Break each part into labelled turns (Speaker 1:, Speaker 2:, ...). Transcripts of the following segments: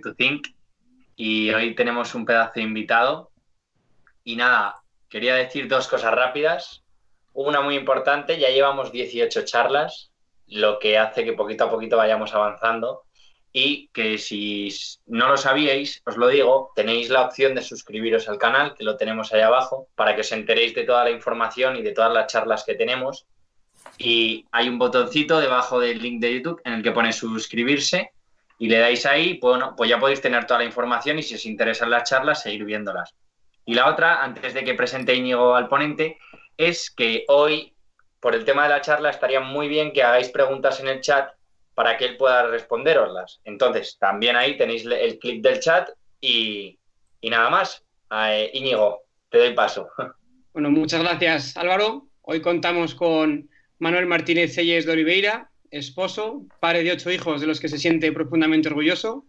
Speaker 1: To Think y hoy tenemos un pedazo de invitado. Y nada, quería decir dos cosas rápidas. Una muy importante, ya llevamos 18 charlas, lo que hace que poquito a poquito vayamos avanzando y que si no lo sabíais, os lo digo, tenéis la opción de suscribiros al canal, que lo tenemos ahí abajo, para que os enteréis de toda la información y de todas las charlas que tenemos. Y hay un botoncito debajo del link de YouTube en el que pone suscribirse y le dais ahí, bueno, pues ya podéis tener toda la información y si os interesan las charlas, seguir viéndolas. Y la otra, antes de que presente Íñigo al ponente, es que hoy, por el tema de la charla, estaría muy bien que hagáis preguntas en el chat para que él pueda responderoslas. Entonces, también ahí tenéis el clip del chat y, nada más. Eh, Íñigo, te doy paso.
Speaker 2: Bueno, muchas gracias Álvaro. Hoy contamos con Manuel Martínez Selles de Oliveira, esposo, padre de ocho hijos de los que se siente profundamente orgulloso.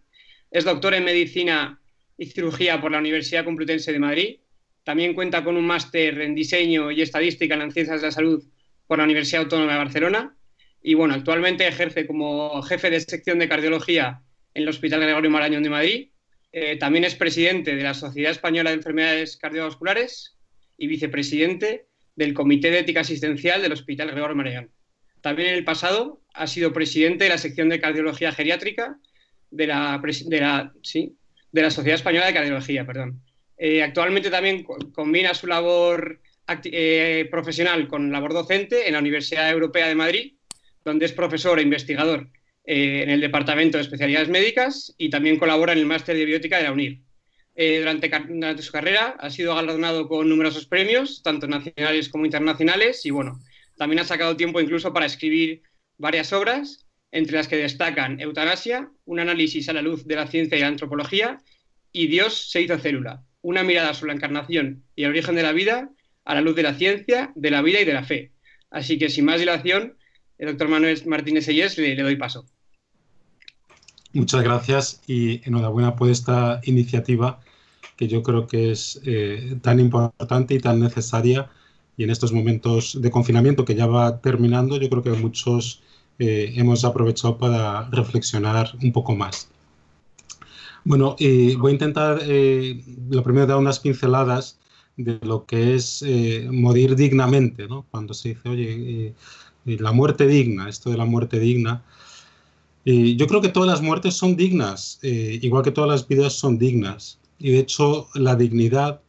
Speaker 2: Es doctor en medicina y cirugía por la Universidad Complutense de Madrid. También cuenta con un máster en diseño y estadística en ciencias de la salud por la Universidad Autónoma de Barcelona y bueno, actualmente ejerce como jefe de sección de cardiología en el Hospital Gregorio Marañón de Madrid. Eh, también es presidente de la Sociedad Española de Enfermedades Cardiovasculares y vicepresidente del Comité de Ética Asistencial del Hospital Gregorio Marañón. También en el pasado ha sido presidente de la sección de cardiología geriátrica de la, de la, de la Sociedad Española de Cardiología. Perdón. Eh, actualmente también combina su labor eh, profesional con labor docente en la Universidad Europea de Madrid donde es profesor e investigador eh, en el Departamento de Especialidades Médicas y también colabora en el Máster de Biótica de la UNIR. Durante, durante, su carrera ha sido galardonado con numerosos premios, tanto nacionales como internacionales, y bueno, también ha sacado tiempo incluso para escribir varias obras, entre las que destacan Eutanasia, un análisis a la luz de la ciencia y la antropología, y Dios se hizo célula, una mirada sobre la encarnación y el origen de la vida a la luz de la ciencia, de la vida y de la fe. Así que sin más dilación, el doctor Manuel Martínez Sellés, le, doy paso.
Speaker 3: Muchas gracias y enhorabuena por esta iniciativa que yo creo que es eh, tan importante y tan necesaria y en estos momentos de confinamiento que ya va terminando, yo creo que muchos eh, hemos aprovechado para reflexionar un poco más. Bueno, eh, voy a intentar, lo primero, dar unas pinceladas de lo que es morir dignamente, ¿no? Cuando se dice, oye, la muerte digna, esto de la muerte digna. yo creo que todas las muertes son dignas, eh, igual que todas las vidas son dignas. Y de hecho, la dignidad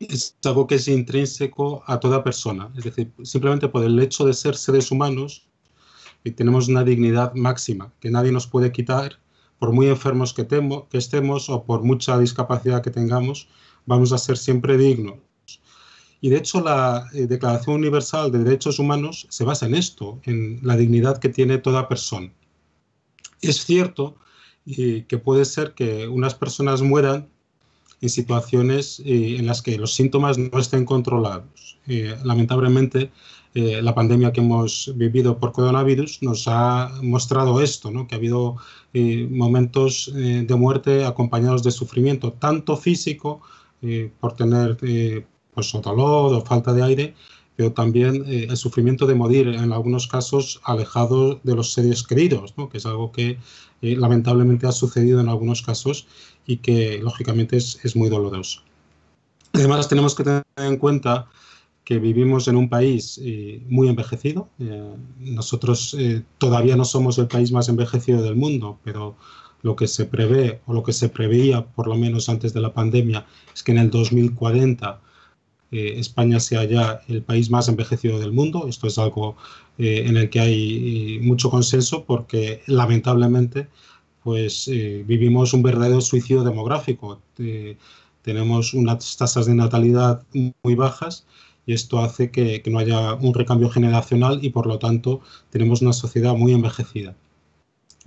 Speaker 3: es algo que es intrínseco a toda persona. Es decir, simplemente por el hecho de ser seres humanos, y tenemos una dignidad máxima que nadie nos puede quitar, por muy enfermos que, temo, que estemos o por mucha discapacidad que tengamos, vamos a ser siempre dignos. Y de hecho la eh, Declaración Universal de Derechos Humanos se basa en esto, en la dignidad que tiene toda persona. Es cierto eh, que puede ser que unas personas mueran en situaciones eh, en las que los síntomas no estén controlados. lamentablemente, la pandemia que hemos vivido por coronavirus nos ha mostrado esto, ¿no? que ha habido momentos de muerte acompañados de sufrimiento, tanto físico, por tener pues, dolor o falta de aire, pero también eh, el sufrimiento de morir, en algunos casos alejado de los seres queridos, que es algo que eh, lamentablemente ha sucedido en algunos casos y que lógicamente es, es, muy doloroso. Además tenemos que tener en cuenta que vivimos en un país eh, muy envejecido. nosotros todavía no somos el país más envejecido del mundo, pero lo que se prevé o lo que se preveía, por lo menos antes de la pandemia, es que en el 2040 eh, España sea ya el país más envejecido del mundo. Esto es algo eh, en el que hay eh, mucho consenso porque lamentablemente pues vivimos un verdadero suicidio demográfico. tenemos unas tasas de natalidad muy bajas y esto hace que, que no haya un recambio generacional y por lo tanto tenemos una sociedad muy envejecida.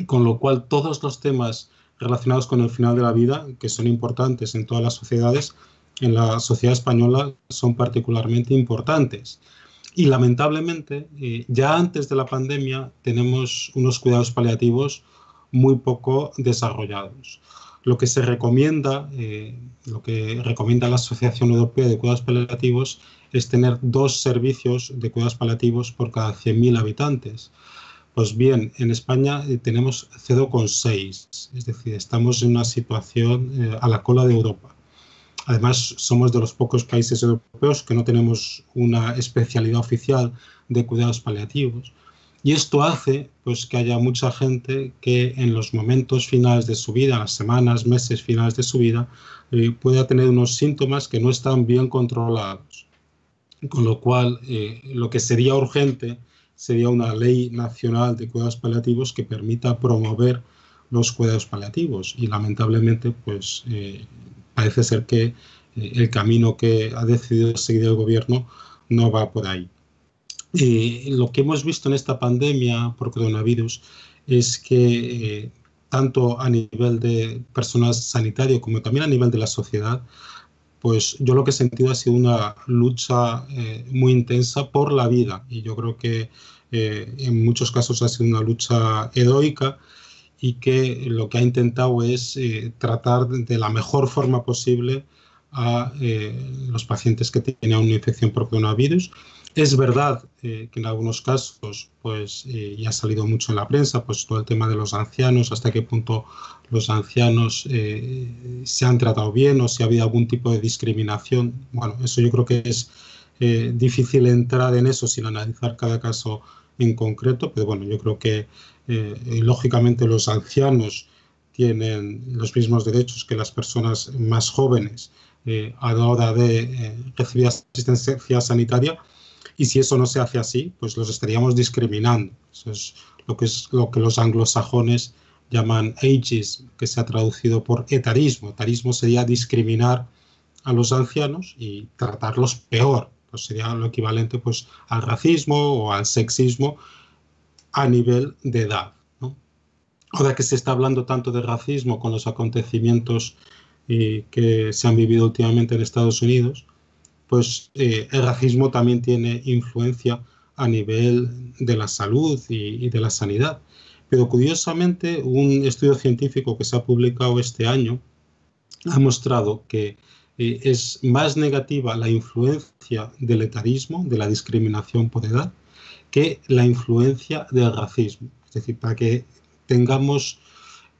Speaker 3: Con lo cual todos los temas relacionados con el final de la vida, que son importantes en todas las sociedades, en la sociedad española son particularmente importantes. Y lamentablemente, eh, ya antes de la pandemia tenemos unos cuidados paliativos muy poco desarrollados. Lo que se recomienda, eh, lo que recomienda la Asociación Europea de Cuidados Paliativos es tener dos servicios de cuidados paliativos por cada 100.000 habitantes. Pues bien, en España eh, tenemos 0,6, es decir, estamos en una situación eh, a la cola de Europa. Además, somos de los pocos países europeos que no tenemos una especialidad oficial de cuidados paliativos. Y esto hace pues, que haya mucha gente que en los momentos finales de su vida, las semanas, meses finales de su vida, eh, pueda tener unos síntomas que no están bien controlados. Con lo cual, eh, lo que sería urgente sería una ley nacional de cuidados paliativos que permita promover los cuidados paliativos. Y lamentablemente, pues eh, parece ser que eh, el camino que ha decidido seguir el gobierno no va por ahí. lo que hemos visto en esta pandemia por coronavirus es que eh, tanto a nivel de personal sanitario como también a nivel de la sociedad, pues yo lo que he sentido ha sido una lucha eh, muy intensa por la vida y yo creo que en muchos casos ha sido una lucha heroica y que lo que ha intentado es eh, tratar de la mejor forma posible a eh, los pacientes que tenían una infección por coronavirus. Es verdad eh, que en algunos casos, pues ya ha salido mucho en la prensa, pues todo el tema de los ancianos, hasta qué punto los ancianos se han tratado bien o si ha habido algún tipo de discriminación. Bueno, eso yo creo que es difícil entrar en eso sin analizar cada caso en concreto, pero bueno, yo creo que eh, lógicamente los ancianos tienen los mismos derechos que las personas más jóvenes eh, a la hora de eh, recibir asistencia sanitaria y si eso no se hace así, pues los estaríamos discriminando. Eso es lo que, es lo que los anglosajones llaman ageism, que se ha traducido por etarismo. Etarismo sería discriminar a los ancianos y tratarlos peor. Pues sería lo equivalente pues, al racismo o al sexismo a nivel de edad. Ahora que se está hablando tanto de racismo con los acontecimientos eh, que se han vivido últimamente en Estados Unidos, pues eh, el racismo también tiene influencia a nivel de la salud y, de la sanidad. Pero curiosamente, un estudio científico que se ha publicado este año ha mostrado que eh, es más negativa la influencia del etarismo, de la discriminación por edad, que la influencia del racismo. Es decir, para que tengamos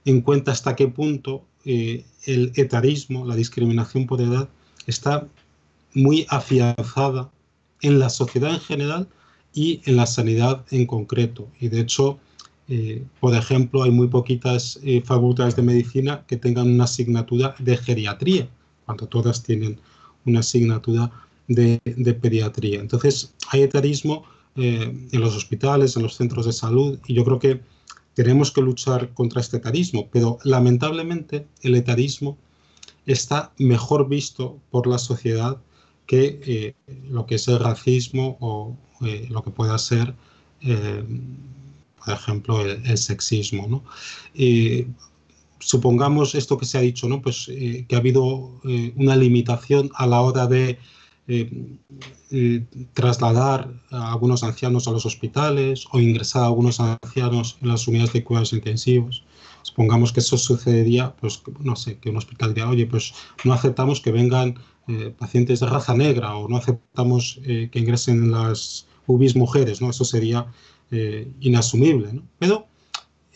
Speaker 3: en cuenta hasta qué punto eh, el etarismo, la discriminación por edad, está muy afianzada en la sociedad en general y en la sanidad en concreto. Y de hecho, eh, por ejemplo, hay muy poquitas facultades de medicina que tengan una asignatura de geriatría, cuando todas tienen una asignatura de, pediatría. Entonces, hay etarismo eh, en los hospitales, en los centros de salud, y yo creo que tenemos que luchar contra este etarismo, pero lamentablemente el etarismo está mejor visto por la sociedad que eh, lo que es el racismo o eh, lo que pueda ser, por ejemplo, el, sexismo. ¿no? Supongamos esto que se ha dicho, ¿no? pues, que ha habido una limitación a la hora de eh, eh, trasladar a algunos ancianos a los hospitales o ingresar a algunos ancianos en las unidades de cuidados intensivos. Supongamos que eso sucedería, pues no sé, que un hospital diría, oye, pues no aceptamos que vengan eh, pacientes de raza negra o no aceptamos que ingresen en las UBIs mujeres, ¿no? Eso sería inasumible, ¿no? Pero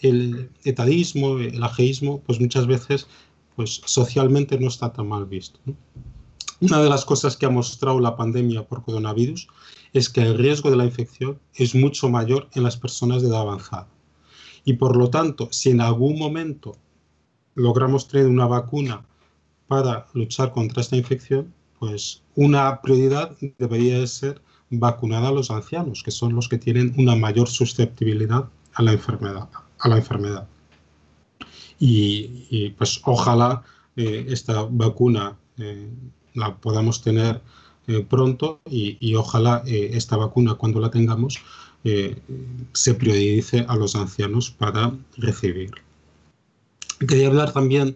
Speaker 3: el etadismo, el ageísmo, pues muchas veces, pues socialmente no está tan mal visto, ¿no? Una de las cosas que ha mostrado la pandemia por coronavirus es que el riesgo de la infección es mucho mayor en las personas de edad avanzada. Y por lo tanto, si en algún momento logramos tener una vacuna para luchar contra esta infección, pues una prioridad debería ser vacunar a los ancianos, que son los que tienen una mayor susceptibilidad a la enfermedad. A la enfermedad. Y, pues ojalá eh, esta vacuna eh, la podamos tener eh, pronto y, ojalá esta vacuna cuando la tengamos se priorice a los ancianos para recibir. Quería hablar también,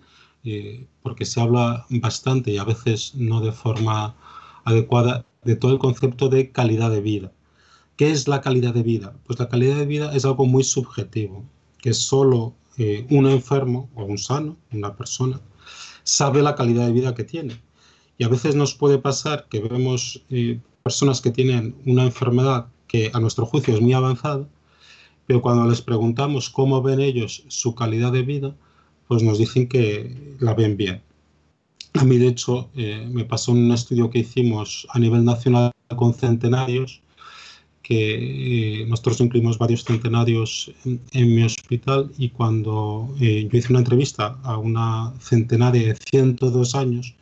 Speaker 3: porque se habla bastante y a veces no de forma adecuada, de todo el concepto de calidad de vida. ¿Qué es la calidad de vida? Pues la calidad de vida es algo muy subjetivo, que solo un enfermo o un sano, una persona, sabe la calidad de vida que tiene. Y a veces nos puede pasar que vemos eh, personas que tienen una enfermedad que a nuestro juicio es muy avanzada, pero cuando les preguntamos cómo ven ellos su calidad de vida, pues nos dicen que la ven bien. A mí, de hecho, eh, me pasó en un estudio que hicimos a nivel nacional con centenarios, que eh, nosotros incluimos varios centenarios en, mi hospital y cuando eh, yo hice una entrevista a una centenaria de 102 años,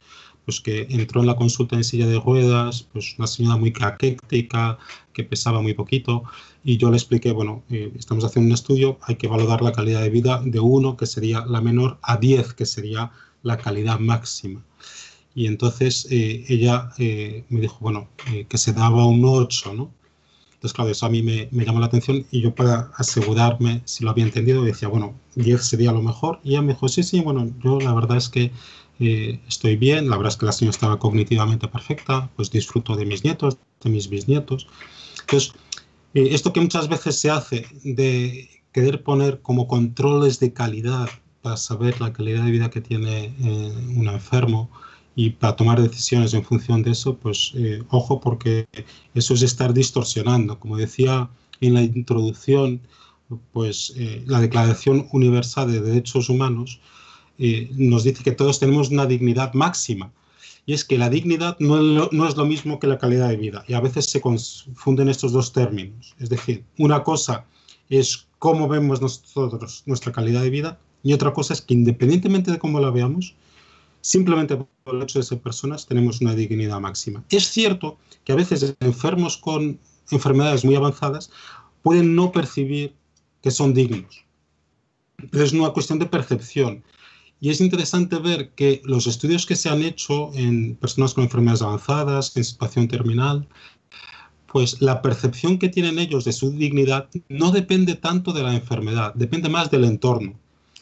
Speaker 3: pues que entró en la consulta en silla de ruedas, pues una señora muy caquética, que pesaba muy poquito, y yo le expliqué, bueno, eh, estamos haciendo un estudio, hay que valorar la calidad de vida de 1, que sería la menor, a 10, que sería la calidad máxima. Y entonces eh, ella eh, me dijo, bueno, que se daba un 8, ¿no? Entonces, claro, eso a mí me, me, llamó la atención y yo para asegurarme si lo había entendido decía, bueno, 10 sería lo mejor. Y ella me dijo, sí, sí, bueno, yo la verdad es que eh, estoy bien, la verdad es que la señora estaba cognitivamente perfecta, pues disfruto de mis nietos, de mis bisnietos. Entonces, eh, esto que muchas veces se hace de querer poner como controles de calidad para saber la calidad de vida que tiene eh, un enfermo y para tomar decisiones en función de eso, pues ojo porque eso es estar distorsionando. Como decía en la introducción, pues la Declaración Universal de Derechos Humanos nos dice que todos tenemos una dignidad máxima. Y es que la dignidad no no es, lo, mismo que la calidad de vida. Y a veces se confunden estos dos términos. Es decir, una cosa es cómo vemos nosotros nuestra calidad de vida y otra cosa es que independientemente de cómo la veamos, simplemente por el hecho de ser personas tenemos una dignidad máxima. Es cierto que a veces enfermos con enfermedades muy avanzadas pueden no percibir que son dignos. Pero es una cuestión de percepción. Y es interesante ver que los estudios que se han hecho en personas con enfermedades avanzadas, en situación terminal, pues la percepción que tienen ellos de su dignidad no depende tanto de la enfermedad, depende más del entorno.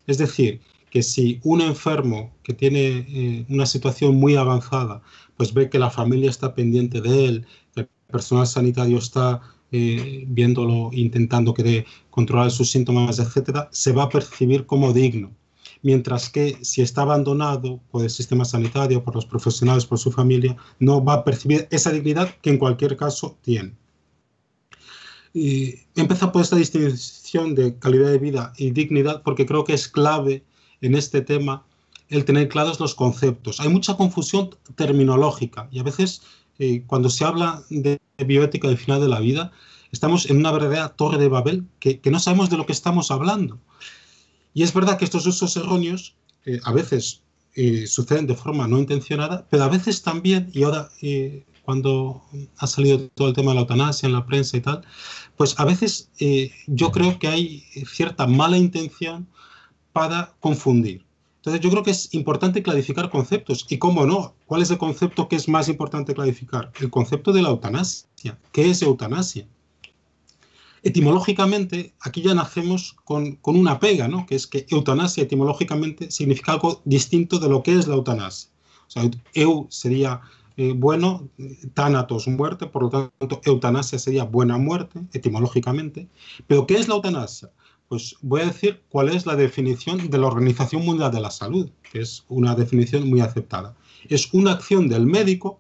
Speaker 3: Es decir, que si un enfermo que tiene eh, una situación muy avanzada, pues ve que la familia está pendiente de él, que el personal sanitario está eh, viéndolo, intentando que controlar sus síntomas, etcétera, se va a percibir como digno mientras que si está abandonado por el sistema sanitario, por los profesionales, por su familia, no va a percibir esa dignidad que en cualquier caso tiene. Y empezado por esta distinción de calidad de vida y dignidad porque creo que es clave en este tema el tener claros los conceptos. Hay mucha confusión terminológica y a veces eh, cuando se habla de bioética del final de la vida, estamos en una verdadera torre de Babel que, no sabemos de lo que estamos hablando. Y es verdad que estos usos erróneos eh, a veces eh, suceden de forma no intencionada, pero a veces también, y ahora cuando ha salido todo el tema de la eutanasia en la prensa y tal, pues a veces yo creo que hay cierta mala intención para confundir. Entonces yo creo que es importante clarificar conceptos. Y cómo no, ¿cuál es el concepto que es más importante clarificar? El concepto de la eutanasia. ¿Qué es eutanasia? Etimológicamente, aquí ya nacemos con, una pega, ¿no? que es que eutanasia etimológicamente significa algo distinto de lo que es la eutanasia. O sea, eu sería eh, bueno, tánatos, muerte, por lo tanto, eutanasia sería buena muerte, etimológicamente. Pero, ¿qué es la eutanasia? Pues voy a decir cuál es la definición de la Organización Mundial de la Salud, que es una definición muy aceptada. Es una acción del médico,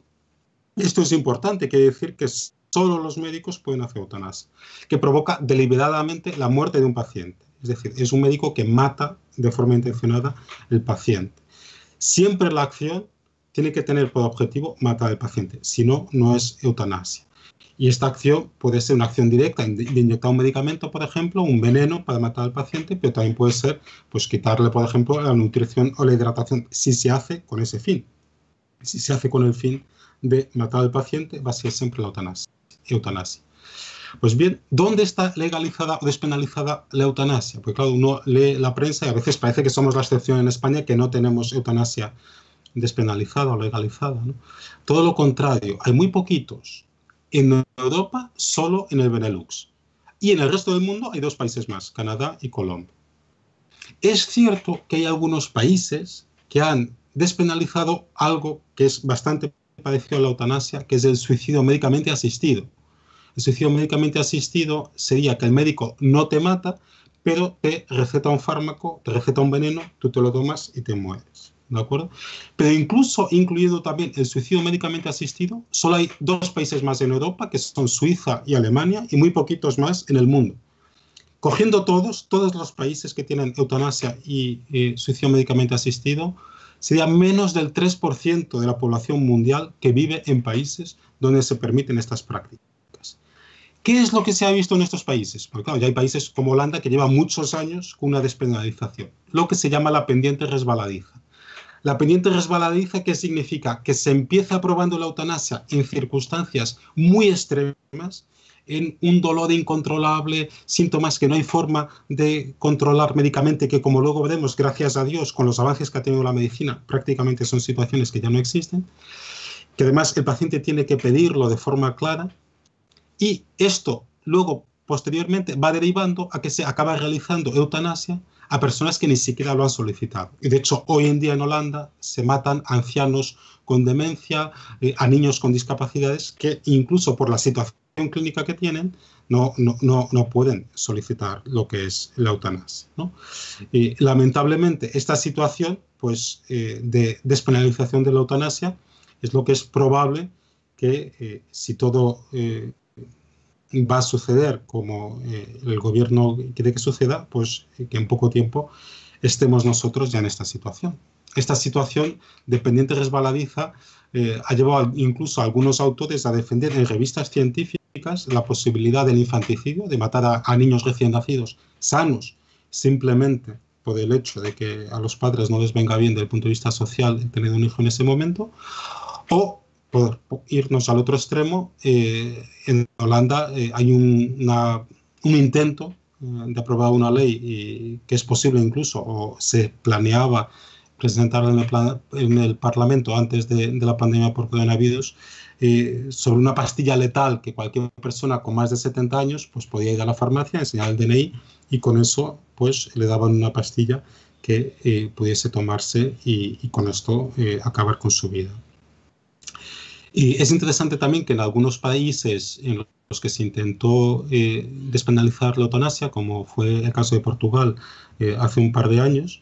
Speaker 3: esto es importante, quiere decir que solo los médicos pueden hacer eutanasia, que provoca deliberadamente la muerte de un paciente. Es decir, es un médico que mata de forma intencionada el paciente. Siempre la acción tiene que tener por objetivo matar al paciente, si no, no es eutanasia. Y esta acción puede ser una acción directa de inyectar un medicamento, por ejemplo, un veneno para matar al paciente, pero también puede ser pues, quitarle, por ejemplo, la nutrición o la hidratación, si se hace con ese fin. Si se hace con el fin de matar al paciente, va a ser siempre la eutanasia. Pues bien, ¿dónde está legalizada o despenalizada la eutanasia? Pues claro, uno lee la prensa y a veces parece que somos la excepción en España que no tenemos eutanasia despenalizada o legalizada. Todo lo contrario, hay muy poquitos. En Europa, solo en el Benelux. Y en el resto del mundo hay dos países más, Canadá y Colombia. Es cierto que hay algunos países que han despenalizado algo que es bastante parecido a la eutanasia, que es el suicidio médicamente asistido. El suicidio médicamente asistido sería que el médico no te mata, pero te receta un fármaco, te receta un veneno, tú te lo tomas y te mueres. ¿De acuerdo? Pero incluso incluido también el suicidio médicamente asistido, solo hay dos países más en Europa, que son Suiza y Alemania, y muy poquitos más en el mundo. cogiendo todos, todos los países que tienen eutanasia y eh, suicidio médicamente asistido, sería menos del 3% de la población mundial que vive en países donde se permiten estas prácticas. ¿Qué es lo que se ha visto en estos países? Porque claro, ya hay países como Holanda que llevan muchos años con una despenalización, lo que se llama la pendiente resbaladiza. La pendiente resbaladiza, ¿qué significa? Que se empieza aprobando la eutanasia en circunstancias muy extremas, en un dolor incontrolable, síntomas que no hay forma de controlar médicamente, que como luego veremos, gracias a Dios, con los avances que ha tenido la medicina, prácticamente son situaciones que ya no existen, que además el paciente tiene que pedirlo de forma clara, y esto luego, posteriormente, va derivando a que se acaba realizando eutanasia a personas que ni siquiera lo han solicitado. Y de hecho, hoy en día en Holanda se matan ancianos con demencia, eh, a niños con discapacidades, que incluso por la situación clínica que tienen no, no, no, no pueden solicitar lo que es la eutanasia. ¿no? Y, lamentablemente, esta situación pues, eh, de despenalización de la eutanasia es lo que es probable que eh, si todo va a suceder como eh, el gobierno quiere que suceda, pues eh, que en poco tiempo estemos nosotros ya en esta situación. Esta situación dependiente resbaladiza eh, ha llevado incluso a algunos autores a defender en revistas científicas la posibilidad del infanticidio, de matar a, a niños recién nacidos sanos, simplemente por el hecho de que a los padres no les venga bien desde el punto de vista social tener un hijo en ese momento, o irnos al otro extremo, eh, en Holanda eh, hay un, intento eh, de aprobar una ley que es posible incluso, o se planeaba presentarla en el, en el Parlamento antes de, la pandemia por coronavirus, sobre una pastilla letal que cualquier persona con más de 70 años pues podía ir a la farmacia, enseñar el DNI y con eso pues le daban una pastilla que pudiese tomarse y, y con esto acabar con su vida. Y es interesante también que en algunos países en los que se intentó eh, despenalizar la eutanasia, como fue el caso de Portugal eh, hace un par de años,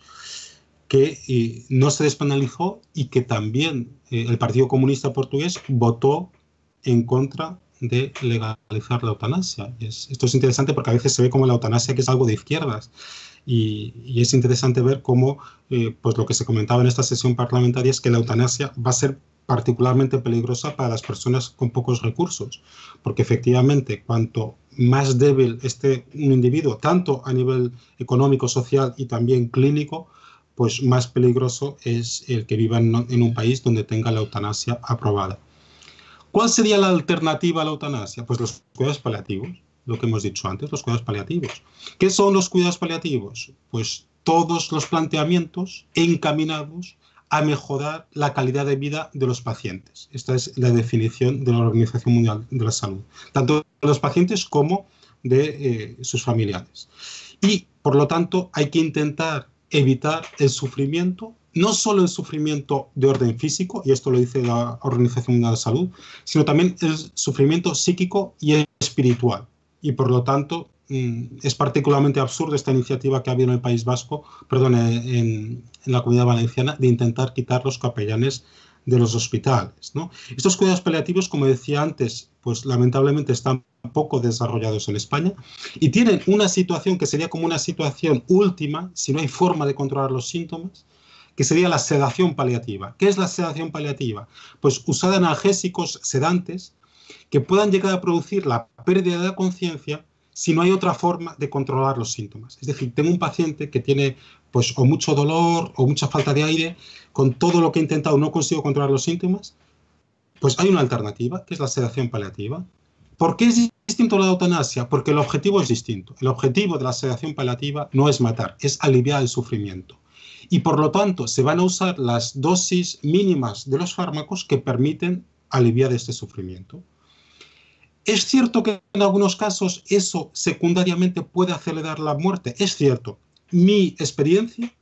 Speaker 3: que eh, no se despenalizó y que también eh, el Partido Comunista Portugués votó en contra de legalizar la eutanasia. Es, esto es interesante porque a veces se ve como la eutanasia que es algo de izquierdas. Y, es interesante ver cómo eh, pues lo que se comentaba en esta sesión parlamentaria es que la eutanasia va a ser particularmente peligrosa para las personas con pocos recursos, porque efectivamente cuanto más débil esté un individuo, tanto a nivel económico, social y también clínico, pues más peligroso es el que viva en, un país donde tenga la eutanasia aprobada. ¿Cuál sería la alternativa a la eutanasia? Pues los cuidados paliativos, lo que hemos dicho antes, los cuidados paliativos. ¿Qué son los cuidados paliativos? Pues todos los planteamientos encaminados a mejorar la calidad de vida de los pacientes. Esta es la definición de la Organización Mundial de la Salud, tanto de los pacientes como de eh, sus familiares. Y, por lo tanto, hay que intentar evitar el sufrimiento, no solo el sufrimiento de orden físico, y esto lo dice la Organización Mundial de la Salud, sino también el sufrimiento psíquico y espiritual. Y, por lo tanto, Mm, es particularmente absurdo esta iniciativa que ha habido en el País Vasco, perdón, en, en, la comunidad valenciana, de intentar quitar los capellanes de los hospitales. ¿no? Estos cuidados paliativos, como decía antes, pues lamentablemente están poco desarrollados en España y tienen una situación que sería como una situación última, si no hay forma de controlar los síntomas, que sería la sedación paliativa. ¿Qué es la sedación paliativa? Pues usar analgésicos sedantes que puedan llegar a producir la pérdida de la conciencia si no hay otra forma de controlar los síntomas. Es decir, tengo un paciente que tiene pues o mucho dolor o mucha falta de aire, con todo lo que he intentado no consigo controlar los síntomas, pues hay una alternativa, que es la sedación paliativa. ¿Por qué es distinto la eutanasia? Porque el objetivo es distinto. El objetivo de la sedación paliativa no es matar, es aliviar el sufrimiento. Y por lo tanto, se van a usar las dosis mínimas de los fármacos que permiten aliviar este sufrimiento. Es cierto que en algunos casos eso secundariamente puede acelerar la muerte, es cierto. Mi experiencia,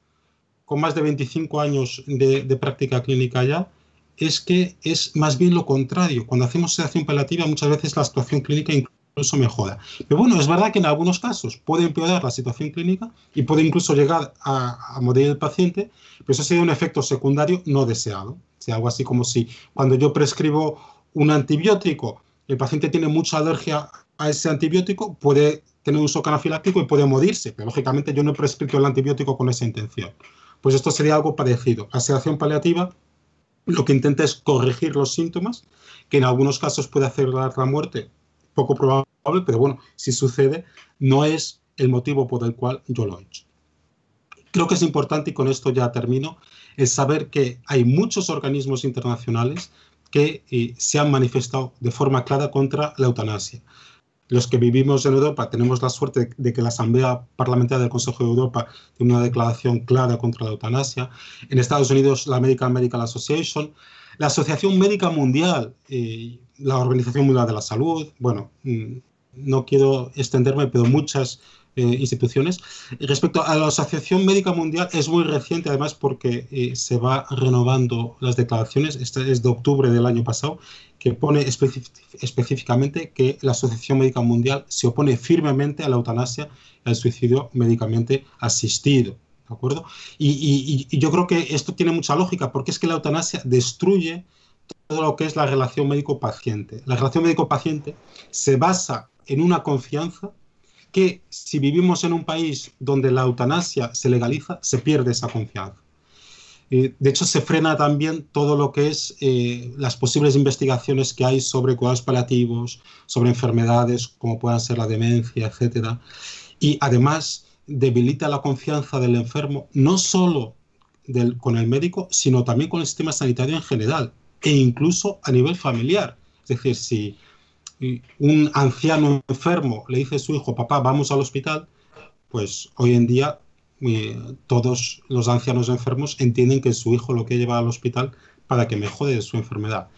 Speaker 3: con más de 25 años de, práctica clínica ya, es que es más bien lo contrario. Cuando hacemos sedación paliativa muchas veces la situación clínica incluso mejora. Pero bueno, es verdad que en algunos casos puede empeorar la situación clínica y puede incluso llegar a, a morir el paciente, pero eso sería un efecto secundario no deseado. O sea, algo así como si cuando yo prescribo un antibiótico, el paciente tiene mucha alergia a ese antibiótico puede tener un shock anafiláctico y puede morirse, pero lógicamente yo no he prescrito el antibiótico con esa intención. Pues esto sería algo parecido. La paliativa lo que intenta es corregir los síntomas, que en algunos casos puede acelerar la muerte, poco probable, pero bueno, si sucede, no es el motivo por el cual yo lo he hecho. Creo que es importante, y con esto ya termino, es saber que hay muchos organismos internacionales que eh, se han manifestado de forma clara contra la eutanasia. Los que vivimos en Europa tenemos la suerte de que la Asamblea Parlamentaria del Consejo de Europa tiene una declaración clara contra la eutanasia. En Estados Unidos, la American Medical Association, la Asociación Médica Mundial, eh, la Organización Mundial de la Salud, bueno, mm, no quiero extenderme, pero muchas eh, instituciones. Respecto a la Asociación Médica Mundial, es muy reciente además porque eh, se va renovando las declaraciones, esta es de octubre del año pasado, que pone específicamente que la Asociación Médica Mundial se opone firmemente a la eutanasia y al suicidio médicamente asistido. ¿De acuerdo? Y, y yo creo que esto tiene mucha lógica porque es que la eutanasia destruye todo lo que es la relación médico-paciente. La relación médico-paciente se basa en una confianza que si vivimos en un país donde la eutanasia se legaliza, se pierde esa confianza. de hecho, se frena también todo lo que es eh, las posibles investigaciones que hay sobre cuidados paliativos, sobre enfermedades como puedan ser la demencia, etc. Y además debilita la confianza del enfermo, no solo con el médico, sino también con el sistema sanitario en general e incluso a nivel familiar. Es decir, si un anciano enfermo le dice a su hijo, papá, vamos al hospital, pues hoy en día eh, todos los ancianos enfermos entienden que su hijo lo que lleva al hospital para que mejore su enfermedad.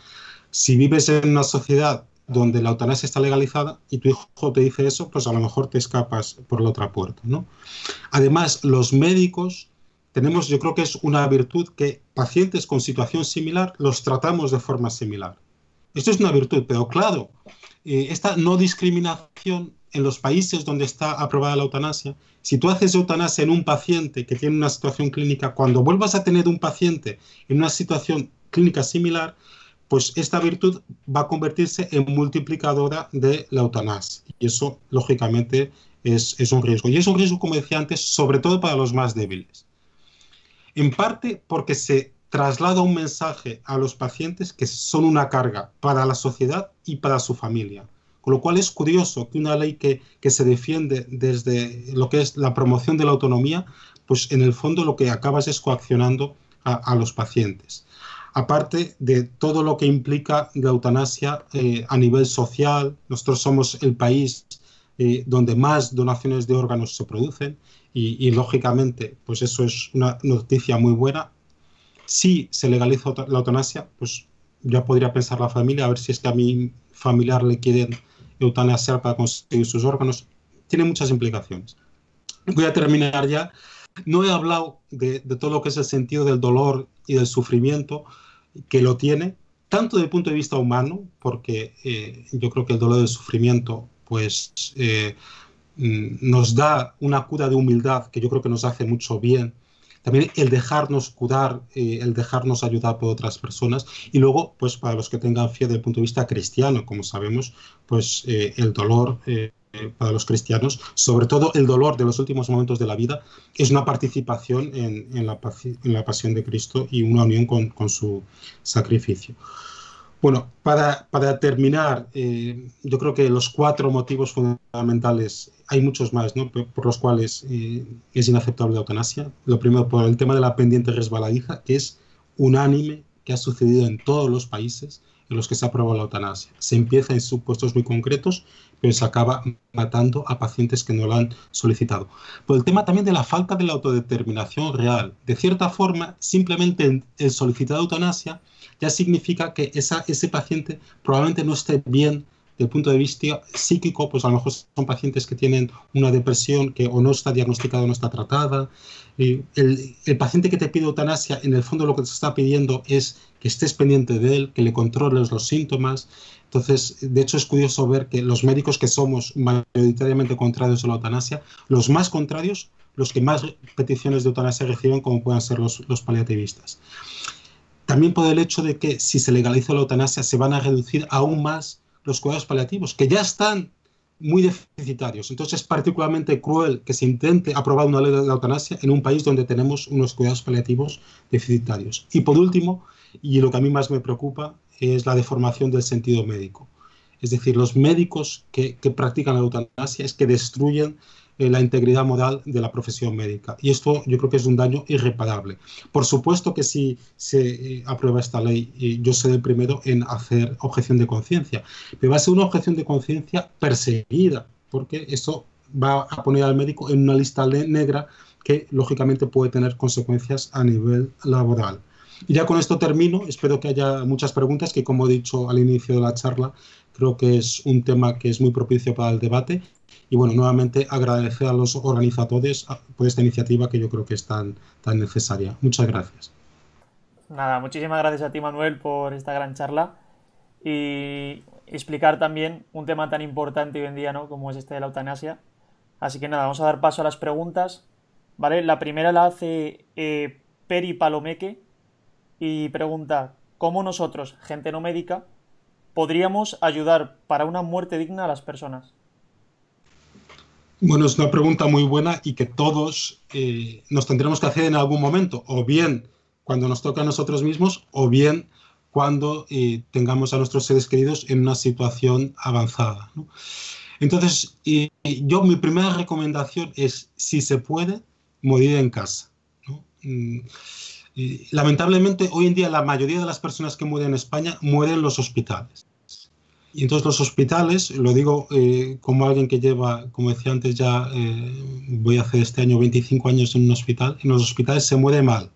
Speaker 3: Si vives en una sociedad donde la eutanasia está legalizada y tu hijo te dice eso, pues a lo mejor te escapas por la otra puerta. Además, los médicos tenemos, yo creo que es una virtud que pacientes con situación similar los tratamos de forma similar. Esto es una virtud, pero claro, eh, esta no discriminación en los países donde está aprobada la eutanasia, si tú haces eutanasia en un paciente que tiene una situación clínica, cuando vuelvas a tener un paciente en una situación clínica similar, pues esta virtud va a convertirse en multiplicadora de la eutanasia. Y eso, lógicamente, es, es un riesgo. Y es un riesgo, como decía antes, sobre todo para los más débiles. En parte porque se traslada un mensaje a los pacientes que son una carga para la sociedad y para su familia. Con lo cual es curioso que una ley que, se defiende desde lo que es la promoción de la autonomía, pues en el fondo lo que acabas es coaccionando a, los pacientes. Aparte de todo lo que implica la eutanasia eh, a nivel social, nosotros somos el país eh, donde más donaciones de órganos se producen y, y, lógicamente pues eso es una noticia muy buena si se legaliza la eutanasia, pues ya podría pensar la familia a ver si es que a mi familiar le quieren eutanasiar para conseguir sus órganos. Tiene muchas implicaciones. Voy a terminar ya. No he hablado de, todo lo que es el sentido del dolor y del sufrimiento que lo tiene, tanto desde el punto de vista humano, porque eh, yo creo que el dolor y el sufrimiento pues, eh, mm, nos da una cura de humildad que yo creo que nos hace mucho bien también el dejarnos curar, eh, el dejarnos ayudar por otras personas y luego, pues para los que tengan fe desde el punto de vista cristiano, como sabemos, pues eh, el dolor eh, para los cristianos, sobre todo el dolor de los últimos momentos de la vida, es una participación en, la, pasión de Cristo y una unión con, con su sacrificio. Bueno, para, para terminar, yo creo que los cuatro motivos fundamentales hay muchos más ¿no? por, los cuales eh, es inaceptable la eutanasia. Lo primero, por el tema de la pendiente resbaladiza, que es unánime, que ha sucedido en todos los países en los que se ha aprobado la eutanasia. Se empieza en supuestos muy concretos, pero se acaba matando a pacientes que no lo han solicitado. Por el tema también de la falta de la autodeterminación real. De cierta forma, simplemente el solicitar eutanasia ya significa que esa, ese paciente probablemente no esté bien del punto de vista psíquico, pues a lo mejor son pacientes que tienen una depresión que o no está diagnosticada o no está tratada. el, el, paciente que te pide eutanasia, en el fondo lo que te está pidiendo es que estés pendiente de él, que le controles los síntomas. Entonces, de hecho es curioso ver que los médicos que somos mayoritariamente contrarios a la eutanasia, los más contrarios, los que más peticiones de eutanasia reciben, como puedan ser los, los paliativistas. También por el hecho de que si se legaliza la eutanasia se van a reducir aún más los cuidados paliativos, que ya están muy deficitarios. Entonces es particularmente cruel que se intente aprobar una ley de la eutanasia en un país donde tenemos unos cuidados paliativos deficitarios. Y por último, y lo que a mí más me preocupa, es la deformación del sentido médico. Es decir, los médicos que, que practican la eutanasia es que destruyen eh, la integridad moral de la profesión médica. Y esto yo creo que es un daño irreparable. Por supuesto que si se eh, aprueba esta ley, yo seré el primero en hacer objeción de conciencia, pero va a ser una objeción de conciencia perseguida, porque eso va a poner al médico en una lista negra que lógicamente puede tener consecuencias a nivel laboral. Y ya con esto termino. Espero que haya muchas preguntas, que como he dicho al inicio de la charla, creo que es un tema que es muy propicio para el debate y bueno, nuevamente agradecer a los organizadores por esta iniciativa que yo creo que es tan, tan necesaria. Muchas gracias.
Speaker 4: Nada, muchísimas gracias a ti Manuel por esta gran charla y explicar también un tema tan importante hoy en día, ¿no? Como es este de la eutanasia. Así que nada, vamos a dar paso a las preguntas. ¿Vale? La primera la hace eh, Peri Palomeque y pregunta, ¿cómo nosotros, gente no médica, podríamos ayudar para una muerte digna a las personas?
Speaker 3: Bueno, es una pregunta muy buena y que todos eh, nos tendremos que hacer en algún momento, o bien cuando nos toca a nosotros mismos, o bien cuando eh, tengamos a nuestros seres queridos en una situación avanzada. Entonces, yo mi primera recomendación es, si se puede, morir en casa. Mm, lamentablemente, hoy en día la mayoría de las personas que mueren en España mueren en los hospitales. Y entonces los hospitales, lo digo eh, como alguien que lleva, como decía antes, ya eh, voy a hacer este año 25 años en un hospital, en los hospitales se muere mal.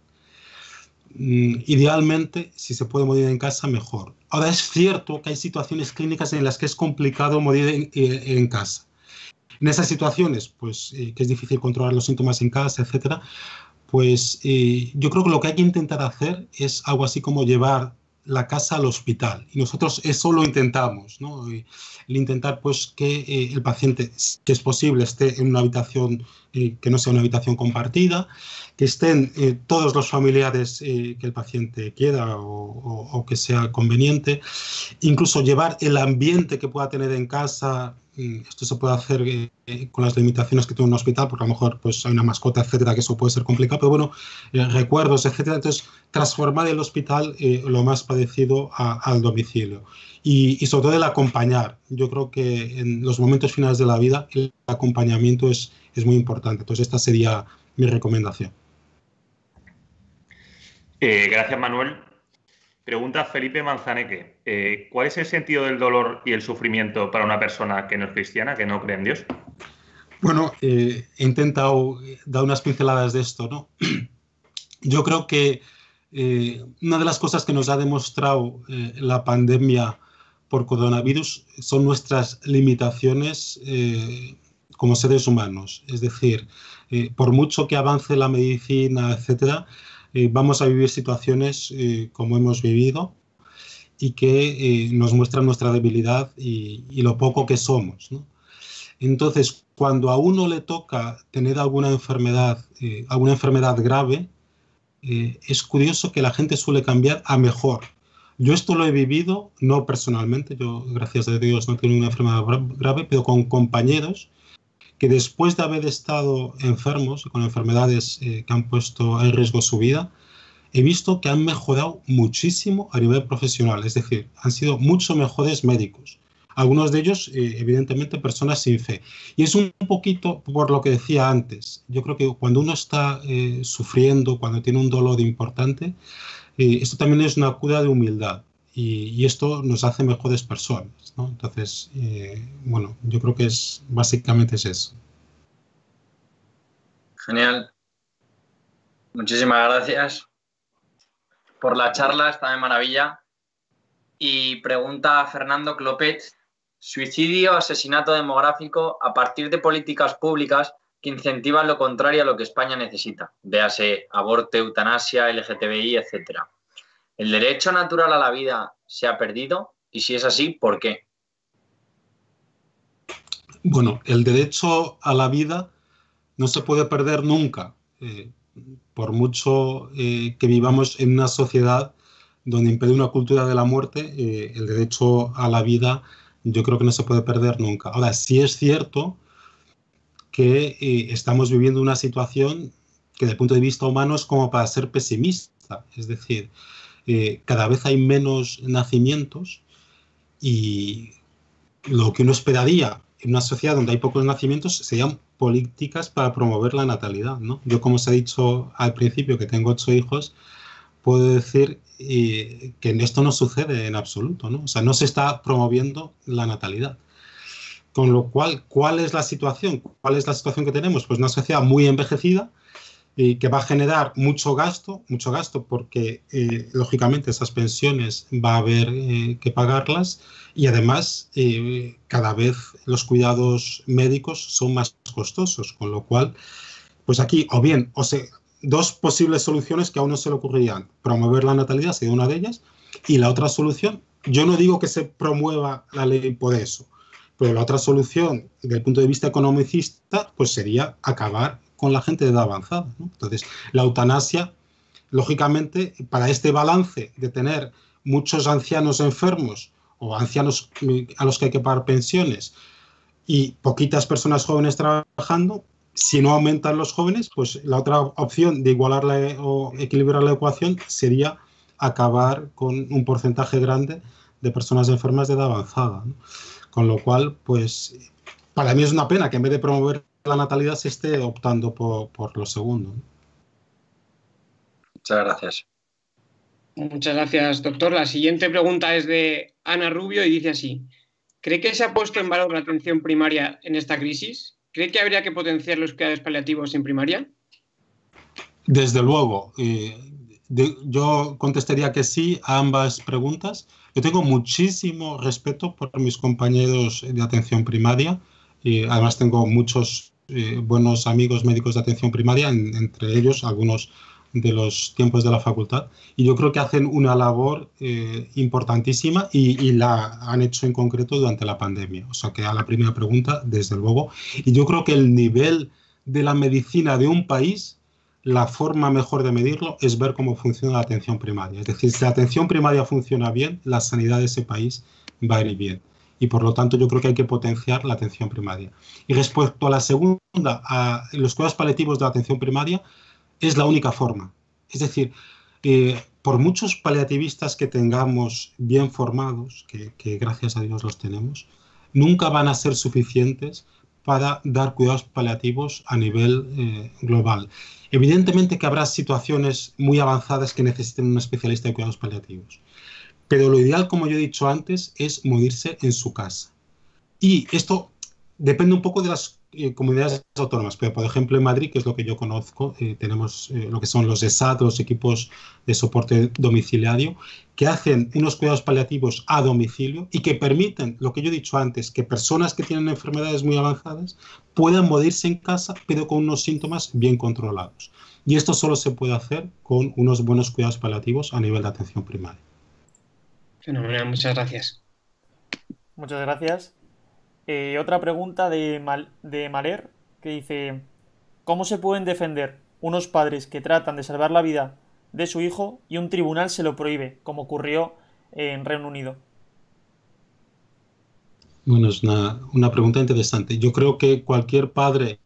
Speaker 3: Mm, idealmente, si se puede morir en casa, mejor. Ahora es cierto que hay situaciones clínicas en las que es complicado morir en, eh, casa. En esas situaciones, pues que es difícil controlar los síntomas en casa, etcétera, pues yo creo que lo que hay que intentar hacer es algo así como llevar la casa al hospital. Y nosotros eso lo intentamos, ¿no? El intentar pues que eh, el paciente, que es posible, esté en una habitación eh, que no sea una habitación compartida, que estén eh, todos los familiares que el paciente quiera o, que sea conveniente, incluso llevar el ambiente que pueda tener en casa esto se puede hacer eh, con las limitaciones que tiene un hospital, porque a lo mejor pues, hay una mascota, etcétera, que eso puede ser complicado, pero bueno, eh, recuerdos, etcétera. Entonces, transformar el hospital eh, lo más parecido al domicilio. Y, sobre todo el acompañar. Yo creo que en los momentos finales de la vida el acompañamiento es, es muy importante. Entonces, esta sería mi recomendación.
Speaker 5: gracias, Manuel. Pregunta Felipe Manzaneque. Eh, ¿Cuál es el sentido del dolor y el sufrimiento para una persona que no es cristiana, que no cree en Dios?
Speaker 3: Bueno, eh, he intentado dar unas pinceladas de esto, ¿no? Yo creo que eh, una de las cosas que nos ha demostrado la pandemia por coronavirus son nuestras limitaciones como seres humanos. Es decir, por mucho que avance la medicina, etcétera, eh, vamos a vivir situaciones eh, como hemos vivido y que eh, nos muestran nuestra debilidad y, lo poco que somos. Entonces, cuando a uno le toca tener alguna enfermedad, alguna enfermedad grave, es curioso que la gente suele cambiar a mejor. Yo esto lo he vivido, no personalmente, yo gracias a Dios no tengo una enfermedad grave, pero con compañeros que después de haber estado enfermos, con enfermedades eh, que han puesto en riesgo su vida, he visto que han mejorado muchísimo a nivel profesional, es decir, han sido mucho mejores médicos. Algunos de ellos, eh, evidentemente, personas sin fe. Y es un poquito por lo que decía antes. Yo creo que cuando uno está eh, sufriendo, cuando tiene un dolor importante, esto también es una cura de humildad y, esto nos hace mejores personas. Entonces, eh, bueno, yo creo que es básicamente es eso.
Speaker 1: Genial. Muchísimas gracias por la charla, está de maravilla. Y pregunta a Fernando Clopet, suicidio, asesinato demográfico a partir de políticas públicas que incentivan lo contrario a lo que España necesita, véase aborto, eutanasia, LGTBI, etcétera. ¿El derecho natural a la vida se ha perdido? Y si es así, ¿por qué?
Speaker 3: Bueno, el derecho a la vida no se puede perder nunca, eh, por mucho eh, que vivamos en una sociedad donde impede una cultura de la muerte, eh, el derecho a la vida yo creo que no se puede perder nunca. Ahora, sí es cierto que eh, estamos viviendo una situación que desde el punto de vista humano es como para ser pesimista. Es decir, cada vez hay menos nacimientos y lo que uno esperaría en una sociedad donde hay pocos nacimientos serían políticas para promover la natalidad. ¿no? Yo, como os he dicho al principio, que tengo ocho hijos, puedo decir eh, que esto no sucede en absoluto. ¿no? O sea, no se está promoviendo la natalidad. Con lo cual, ¿cuál es la situación? ¿Cuál es la situación que tenemos? Pues una sociedad muy envejecida y que va a generar mucho gasto, mucho gasto porque eh, lógicamente esas pensiones va a haber eh, que pagarlas y además eh, cada vez los cuidados médicos son más costosos, con lo cual, pues aquí o bien, o sea, dos posibles soluciones que a uno se le ocurrirían, promover la natalidad sería una de ellas y la otra solución, yo no digo que se promueva la ley por eso, pero la otra solución, desde el punto de vista economicista, pues sería acabar con la gente de edad avanzada. Entonces, la eutanasia, lógicamente, para este balance de tener muchos ancianos enfermos o ancianos a los que hay que pagar pensiones y poquitas personas jóvenes trabajando, si no aumentan los jóvenes, pues la otra opción de igualar o equilibrar la ecuación sería acabar con un porcentaje grande de personas enfermas de edad avanzada. Con lo cual, pues para mí es una pena que en vez de promover la natalidad se esté optando por, lo segundo.
Speaker 1: Muchas gracias.
Speaker 2: Muchas gracias, doctor. La siguiente pregunta es de Ana Rubio y dice así. ¿Cree que se ha puesto en valor la atención primaria en esta crisis? ¿Cree que habría que potenciar los cuidados paliativos en primaria?
Speaker 3: Desde luego. Eh, yo contestaría que sí a ambas preguntas. Yo tengo muchísimo respeto por mis compañeros de atención primaria y además tengo muchos eh, buenos amigos médicos de atención primaria, entre ellos algunos de los tiempos de la facultad. Y yo creo que hacen una labor eh, importantísima y, y, la han hecho en concreto durante la pandemia. O sea que a la primera pregunta, desde luego. Y yo creo que el nivel de la medicina de un país, la forma mejor de medirlo es ver cómo funciona la atención primaria. Es decir, si la atención primaria funciona bien, la sanidad de ese país va a ir bien. Y por lo tanto yo creo que hay que potenciar la atención primaria. Y respecto a la segunda, a los cuidados paliativos de la atención primaria, es la única forma. Es decir, eh, por muchos paliativistas que tengamos bien formados, que, gracias a Dios los tenemos, nunca van a ser suficientes para dar cuidados paliativos a nivel eh, global. Evidentemente que habrá situaciones muy avanzadas que necesiten un especialista de cuidados paliativos, pero lo ideal, como yo he dicho antes, es morirse en su casa. Y esto depende un poco de las eh, comunidades autónomas, pero por ejemplo en Madrid, que es lo que yo conozco, eh, tenemos eh, lo que son los ESAD, los equipos de soporte domiciliario, que hacen unos cuidados paliativos a domicilio y que permiten, lo que yo he dicho antes, que personas que tienen enfermedades muy avanzadas puedan morirse en casa, pero con unos síntomas bien controlados. Y esto solo se puede hacer con unos buenos cuidados paliativos a nivel de atención primaria.
Speaker 2: Fenomenal, muchas gracias.
Speaker 4: Muchas gracias. Eh, otra pregunta de, de Maler que dice, ¿cómo se pueden defender unos padres que tratan de salvar la vida de su hijo y un tribunal se lo prohíbe, como ocurrió en Reino Unido?
Speaker 3: Bueno, es una, pregunta interesante. Yo creo que cualquier padre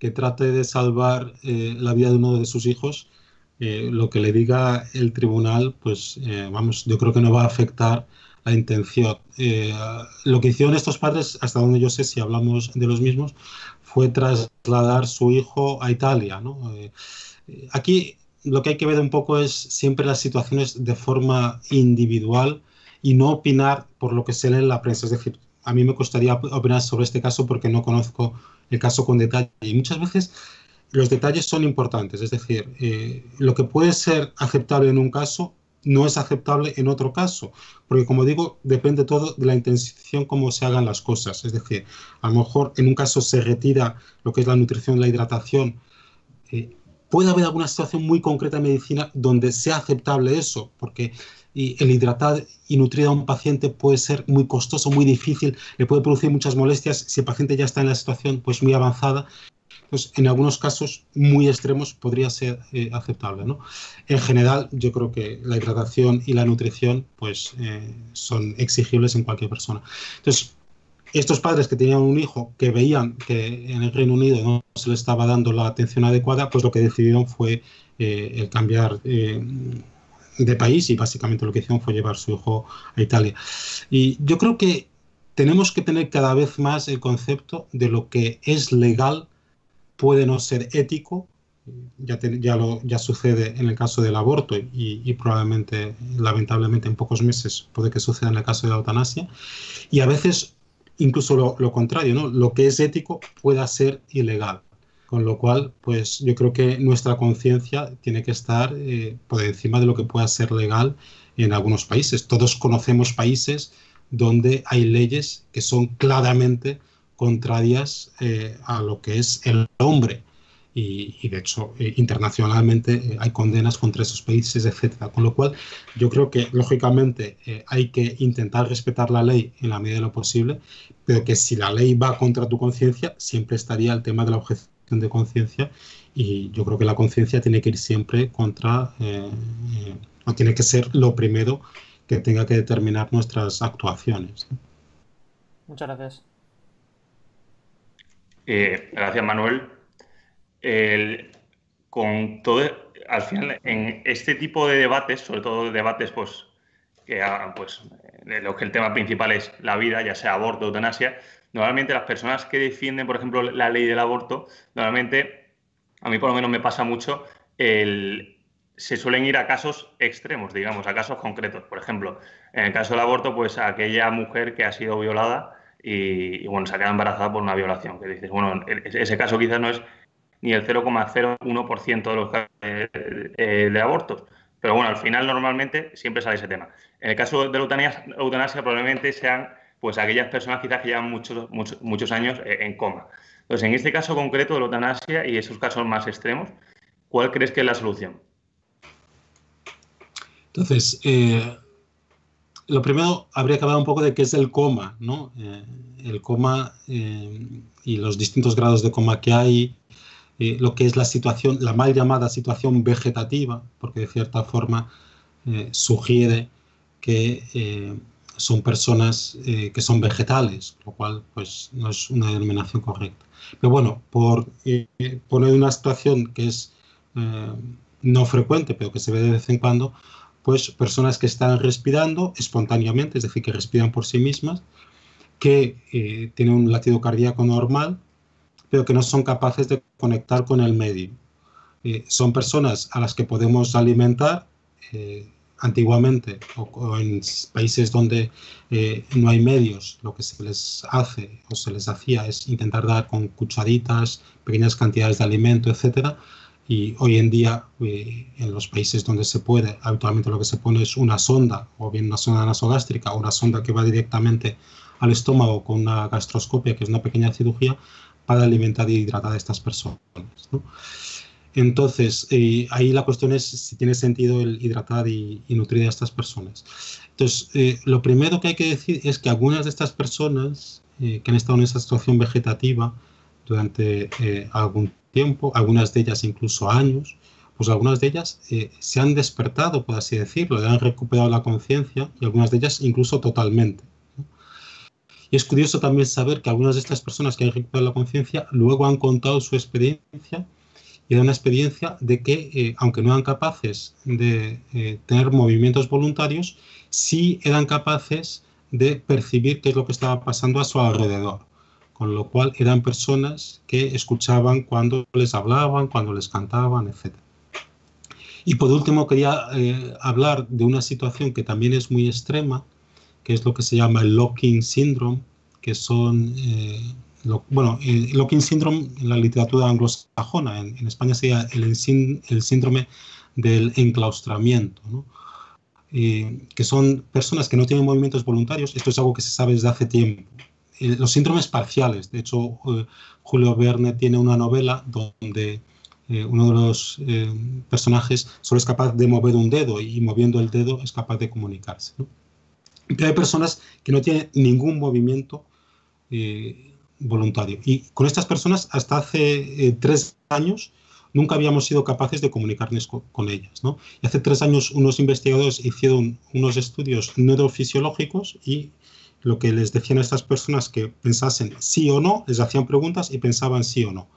Speaker 3: que trate de salvar eh, la vida de uno de sus hijos, eh, lo que le diga el tribunal, pues vamos, yo creo que no va a afectar la intención. Eh, lo que hicieron estos padres, hasta donde yo sé, si hablamos de los mismos, fue trasladar su hijo a Italia. Eh, aquí lo que hay que ver un poco es siempre las situaciones de forma individual y no opinar por lo que se lee en la prensa. Es decir, a mí me costaría opinar sobre este caso porque no conozco el caso con detalle. Y muchas veces los detalles son importantes. Es decir, eh, lo que puede ser aceptable en un caso no es aceptable en otro caso, porque como digo, depende todo de la intención como se hagan las cosas. Es decir, a lo mejor en un caso se retira lo que es la nutrición, la hidratación. Eh, puede haber alguna situación muy concreta en medicina donde sea aceptable eso, porque el hidratar y nutrir a un paciente puede ser muy costoso, muy difícil, le puede producir muchas molestias si el paciente ya está en la situación pues muy avanzada pues en algunos casos muy extremos podría ser eh, aceptable. ¿no? En general, yo creo que la hidratación y la nutrición pues, eh, son exigibles en cualquier persona. Entonces, estos padres que tenían un hijo que veían que en el Reino Unido no se le estaba dando la atención adecuada, pues lo que decidieron fue eh, el cambiar de país y básicamente lo que hicieron fue llevar su hijo a Italia. Y yo creo que tenemos que tener cada vez más el concepto de lo que es legal puede no ser ético, ya, ya, ya sucede en el caso del aborto y, probablemente, lamentablemente, en pocos meses puede que suceda en el caso de la eutanasia, y a veces incluso lo, contrario, ¿no? lo que es ético pueda ser ilegal. Con lo cual, pues yo creo que nuestra conciencia tiene que estar eh, por encima de lo que pueda ser legal en algunos países. Todos conocemos países donde hay leyes que son claramente contrarias eh, a lo que es el hombre. Y, de hecho, eh, internacionalmente eh, hay condenas contra esos países, etcétera. Con lo cual, yo creo que lógicamente hay que intentar respetar la ley en la medida de lo posible, pero que si la ley va contra tu conciencia, siempre estaría el tema de la objeción de conciencia. Y yo creo que la conciencia tiene que ir siempre contra, o tiene que ser lo primero que tenga que determinar nuestras actuaciones.
Speaker 4: Muchas gracias.
Speaker 5: Eh, gracias, Manuel. con todo, al final, en este tipo de debates, sobre todo debates, pues, que pues, los que el tema principal es la vida, ya sea aborto, o eutanasia, normalmente las personas que defienden, por ejemplo, la ley del aborto, normalmente, a mí por lo menos me pasa mucho, se suelen ir a casos extremos, digamos, a casos concretos. Por ejemplo, en el caso del aborto, pues aquella mujer que ha sido violada y, bueno, se ha quedado embarazada por una violación. Que dices, bueno, ese caso quizás no es ni el 0,01% de los casos de, abortos. Pero bueno, al final normalmente siempre sale ese tema. En el caso de la eutanasia, probablemente sean pues aquellas personas quizás que llevan muchos, muchos, muchos años eh, en coma. Entonces, en este caso concreto de la eutanasia y esos casos más extremos, ¿cuál crees que es la solución?
Speaker 3: Entonces, eh, lo primero, habría que hablar un poco de qué es el coma, ¿no? Eh, el coma eh, y los distintos grados de coma que hay, eh, lo que es la situación, la mal llamada situación vegetativa, porque de cierta forma sugiere que son personas que son vegetales, lo cual pues no es una denominación correcta. Pero bueno, por poner una situación que es no frecuente, pero que se ve de vez en cuando, pues personas que están respirando espontáneamente, es decir, que respiran por sí mismas, que eh, tienen un latido cardíaco normal, pero que no son capaces de conectar con el medio. Eh, son personas a las que podemos alimentar eh, antiguamente o, en países donde no hay medios, lo que se les hace o se les hacía es intentar dar con cucharitas, pequeñas cantidades de alimento, etcétera, y hoy en día, eh, en los países donde se puede, habitualmente lo que se pone es una sonda, o bien una sonda nasogástrica, o una sonda que va directamente al estómago con una gastroscopia, que es una pequeña cirugía, para alimentar y hidratar a estas personas. Entonces, eh, ahí la cuestión es si tiene sentido el hidratar y, nutrir a estas personas. Entonces, eh, lo primero que hay que decir es que algunas de estas personas que han estado en esa situación vegetativa durante algún tiempo, algunas de ellas incluso años, pues algunas de ellas eh, se han despertado, por así decirlo, han recuperado la conciencia y algunas de ellas incluso totalmente. Y es curioso también saber que algunas de estas personas que han recuperado la conciencia luego han contado su experiencia y era una experiencia de que, eh, aunque no eran capaces de eh, tener movimientos voluntarios, sí eran capaces de percibir qué es lo que estaba pasando a su alrededor con lo cual eran personas que escuchaban cuando les hablaban, cuando les cantaban, etc. Y por último quería eh, hablar de una situación que también es muy extrema, que es lo que se llama el locking syndrome, que son, eh, bueno, el locking syndrome en la literatura anglosajona, en, España sería el, el, síndrome del enclaustramiento, eh, que son personas que no tienen movimientos voluntarios, esto es algo que se sabe desde hace tiempo, eh, los síndromes parciales. De hecho, eh, Julio Verne tiene una novela donde eh, uno de los personajes solo es capaz de mover un dedo y moviendo el dedo es capaz de comunicarse. Pero hay personas que no tienen ningún movimiento voluntario. Y con estas personas, hasta hace tres años, nunca habíamos sido capaces de comunicarnos con, ellas. ¿no? Y hace tres años unos investigadores hicieron unos estudios neurofisiológicos y lo que les decían a estas personas que pensasen sí o no, les hacían preguntas y pensaban sí o no.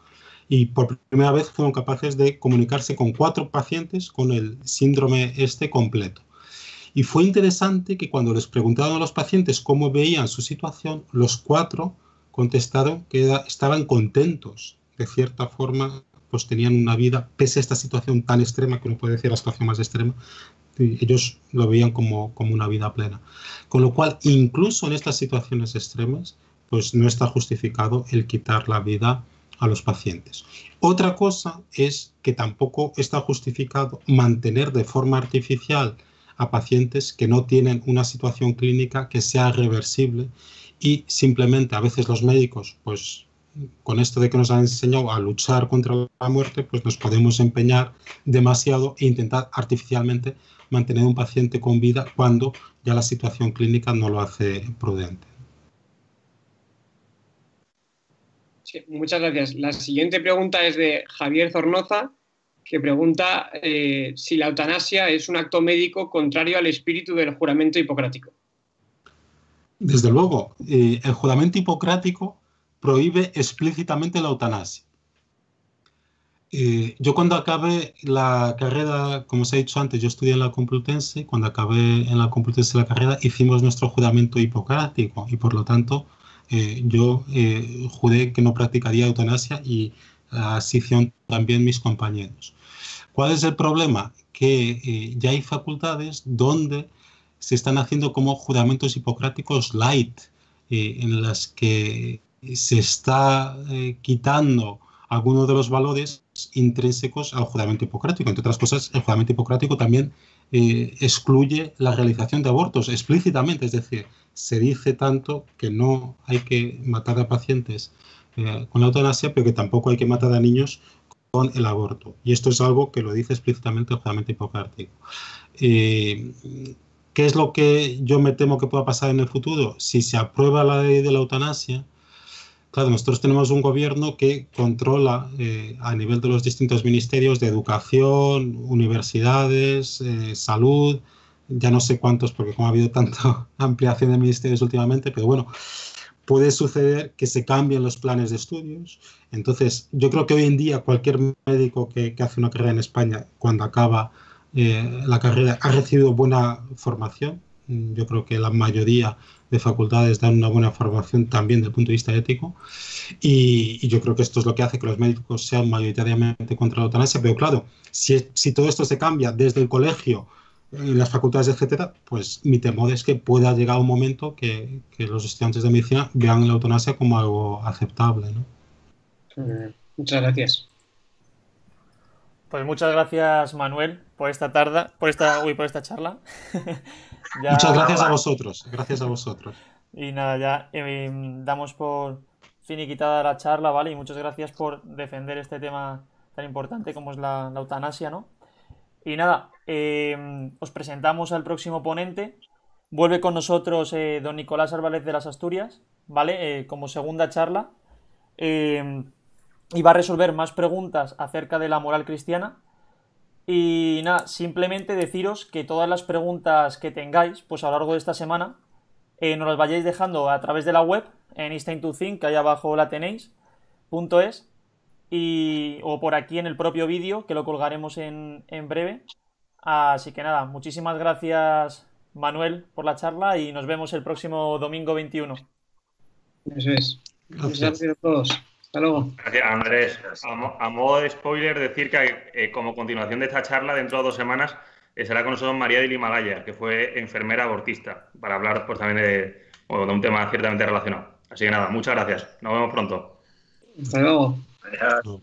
Speaker 3: Y por primera vez fueron capaces de comunicarse con cuatro pacientes con el síndrome este completo. Y fue interesante que cuando les preguntaron a los pacientes cómo veían su situación, los cuatro contestaron que estaban contentos de cierta forma pues tenían una vida, pese a esta situación tan extrema, que uno puede decir la situación más extrema, ellos lo veían como, como una vida plena. Con lo cual, incluso en estas situaciones extremas, pues no está justificado el quitar la vida a los pacientes. Otra cosa es que tampoco está justificado mantener de forma artificial a pacientes que no tienen una situación clínica que sea reversible y simplemente a veces los médicos pues con esto de que nos han enseñado a luchar contra la muerte, pues nos podemos empeñar demasiado e intentar artificialmente mantener un paciente con vida cuando ya la situación clínica no lo hace prudente.
Speaker 2: muchas gracias. La siguiente pregunta es de Javier Zornoza, que pregunta eh, si la eutanasia es un acto médico contrario al espíritu del juramento hipocrático.
Speaker 3: Desde luego, eh, el juramento hipocrático prohíbe explícitamente la eutanasia. Eh, yo cuando acabé la carrera, como os he dicho antes, yo estudié en la Complutense, cuando acabé en la Complutense la carrera hicimos nuestro juramento hipocrático y por lo tanto eh, yo eh, juré que no practicaría eutanasia y así hicieron también mis compañeros. ¿Cuál es el problema? Que ya hay facultades donde se están haciendo como juramentos hipocráticos light, en las que se está eh, quitando algunos de los valores intrínsecos al juramento hipocrático. Entre otras cosas, el juramento hipocrático también eh, excluye la realización de abortos explícitamente, es decir, se dice tanto que no hay que matar a pacientes eh, con la eutanasia, pero que tampoco hay que matar a niños con el aborto. Y esto es algo que lo dice explícitamente el juramento hipocrático. ¿Qué es lo que yo me temo que pueda pasar en el futuro? Si se aprueba la ley de la eutanasia, Claro, nosotros tenemos un gobierno que controla eh, a nivel de los distintos ministerios de educación, universidades, eh, salud, ya no sé cuántos, porque como ha habido tanta ampliación de ministerios últimamente, pero bueno, puede suceder que se cambien los planes de estudios. Entonces, yo creo que hoy en día cualquier médico que, hace una carrera en España, cuando acaba eh, la carrera, ha recibido buena formación. Yo creo que la mayoría de facultades dan una buena formación también desde el punto de vista ético y, yo creo que esto es lo que hace que los médicos sean mayoritariamente contra la eutanasia, pero claro, si, si todo esto se cambia desde el colegio, en las facultades, etcétera, pues mi temor es que pueda llegar un momento que, que los estudiantes de medicina vean la eutanasia como algo aceptable. ¿no?
Speaker 2: Muchas gracias.
Speaker 4: Pues muchas gracias, Manuel, por esta tarde, por esta, uy, por esta charla.
Speaker 3: muchas gracias a vosotros, gracias a vosotros.
Speaker 4: Y nada, ya em, damos por finiquitada la charla, ¿vale? Y muchas gracias por defender este tema tan importante como es la, eutanasia, ¿no? Y nada, em, os presentamos al próximo ponente. Vuelve con nosotros eh, don Nicolás Álvarez de las Asturias, ¿vale? Eh, como segunda charla. Eh, y va a resolver más preguntas acerca de la moral cristiana. Y nada, simplemente deciros que todas las preguntas que tengáis, pues a lo largo de esta semana, eh, nos las vayáis dejando a través de la web, en Instinct to Think, que ahí abajo la tenéis, punto es, y, o por aquí en el propio vídeo, que lo colgaremos en, en breve. Así que nada, muchísimas gracias Manuel por la charla y nos vemos el próximo domingo 21.
Speaker 2: Eso es. gracias a todos. Hasta luego.
Speaker 5: Gracias, Andrés. A, modo de spoiler, decir que eh, como continuación de esta charla, dentro de dos semanas, estará eh, con nosotros María de Himalaya, que fue enfermera abortista, para hablar pues, también de, de un tema ciertamente relacionado. Así que nada, muchas gracias. Nos vemos pronto.
Speaker 2: Hasta luego. Adiós.